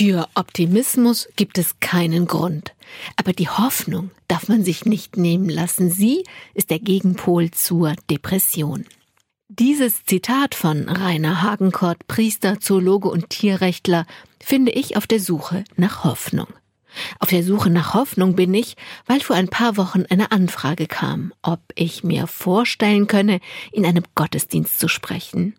Für Optimismus gibt es keinen Grund. Aber die Hoffnung darf man sich nicht nehmen lassen. Sie ist der Gegenpol zur Depression. Dieses Zitat von Rainer Hagenkort, Priester, Zoologe und Tierrechtler, finde ich auf der Suche nach Hoffnung. Auf der Suche nach Hoffnung bin ich, weil vor ein paar Wochen eine Anfrage kam, ob ich mir vorstellen könne, in einem Gottesdienst zu sprechen.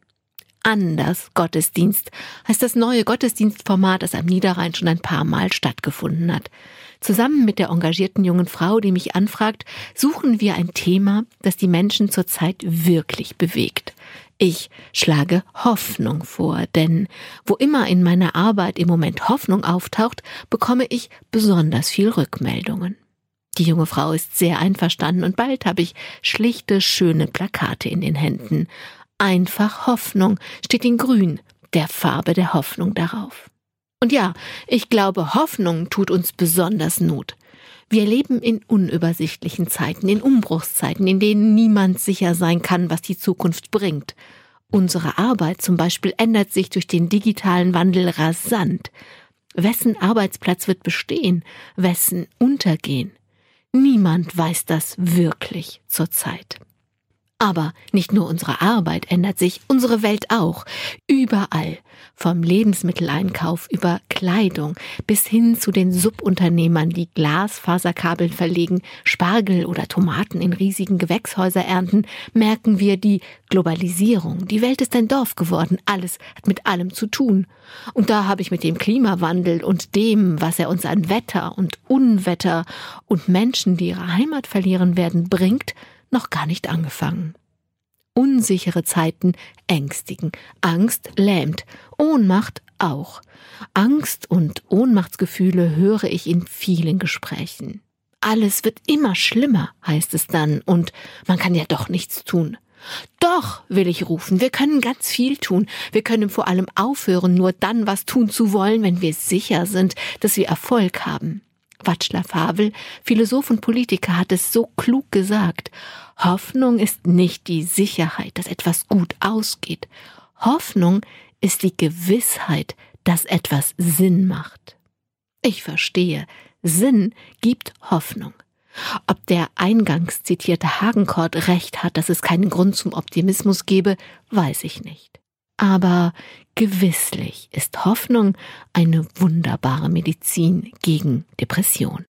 Anders Gottesdienst heißt das neue Gottesdienstformat, das am Niederrhein schon ein paar Mal stattgefunden hat. Zusammen mit der engagierten jungen Frau, die mich anfragt, suchen wir ein Thema, das die Menschen zurzeit wirklich bewegt. Ich schlage Hoffnung vor, denn wo immer in meiner Arbeit im Moment Hoffnung auftaucht, bekomme ich besonders viel Rückmeldungen. Die junge Frau ist sehr einverstanden und bald habe ich schlichte, schöne Plakate in den Händen. Einfach Hoffnung steht in Grün, der Farbe der Hoffnung darauf. Und ja, ich glaube, Hoffnung tut uns besonders Not. Wir leben in unübersichtlichen Zeiten, in Umbruchszeiten, in denen niemand sicher sein kann, was die Zukunft bringt. Unsere Arbeit zum Beispiel ändert sich durch den digitalen Wandel rasant. Wessen Arbeitsplatz wird bestehen, wessen untergehen? Niemand weiß das wirklich zurzeit. Aber nicht nur unsere Arbeit ändert sich, unsere Welt auch. Überall. Vom Lebensmitteleinkauf über Kleidung bis hin zu den Subunternehmern, die Glasfaserkabel verlegen, Spargel oder Tomaten in riesigen Gewächshäuser ernten, merken wir die Globalisierung. Die Welt ist ein Dorf geworden. Alles hat mit allem zu tun. Und da habe ich mit dem Klimawandel und dem, was er uns an Wetter und Unwetter und Menschen, die ihre Heimat verlieren werden, bringt, noch gar nicht angefangen. Unsichere Zeiten ängstigen, Angst lähmt, Ohnmacht auch. Angst und Ohnmachtsgefühle höre ich in vielen Gesprächen. Alles wird immer schlimmer, heißt es dann, und man kann ja doch nichts tun. Doch, will ich rufen, wir können ganz viel tun. Wir können vor allem aufhören, nur dann was tun zu wollen, wenn wir sicher sind, dass wir Erfolg haben. Václav Havel, Philosoph und Politiker, hat es so klug gesagt. Hoffnung ist nicht die Sicherheit, dass etwas gut ausgeht. Hoffnung ist die Gewissheit, dass etwas Sinn macht. Ich verstehe, Sinn gibt Hoffnung. Ob der eingangs zitierte Hagenkort recht hat, dass es keinen Grund zum Optimismus gebe, weiß ich nicht. Aber gewisslich ist Hoffnung eine wunderbare Medizin gegen Depression.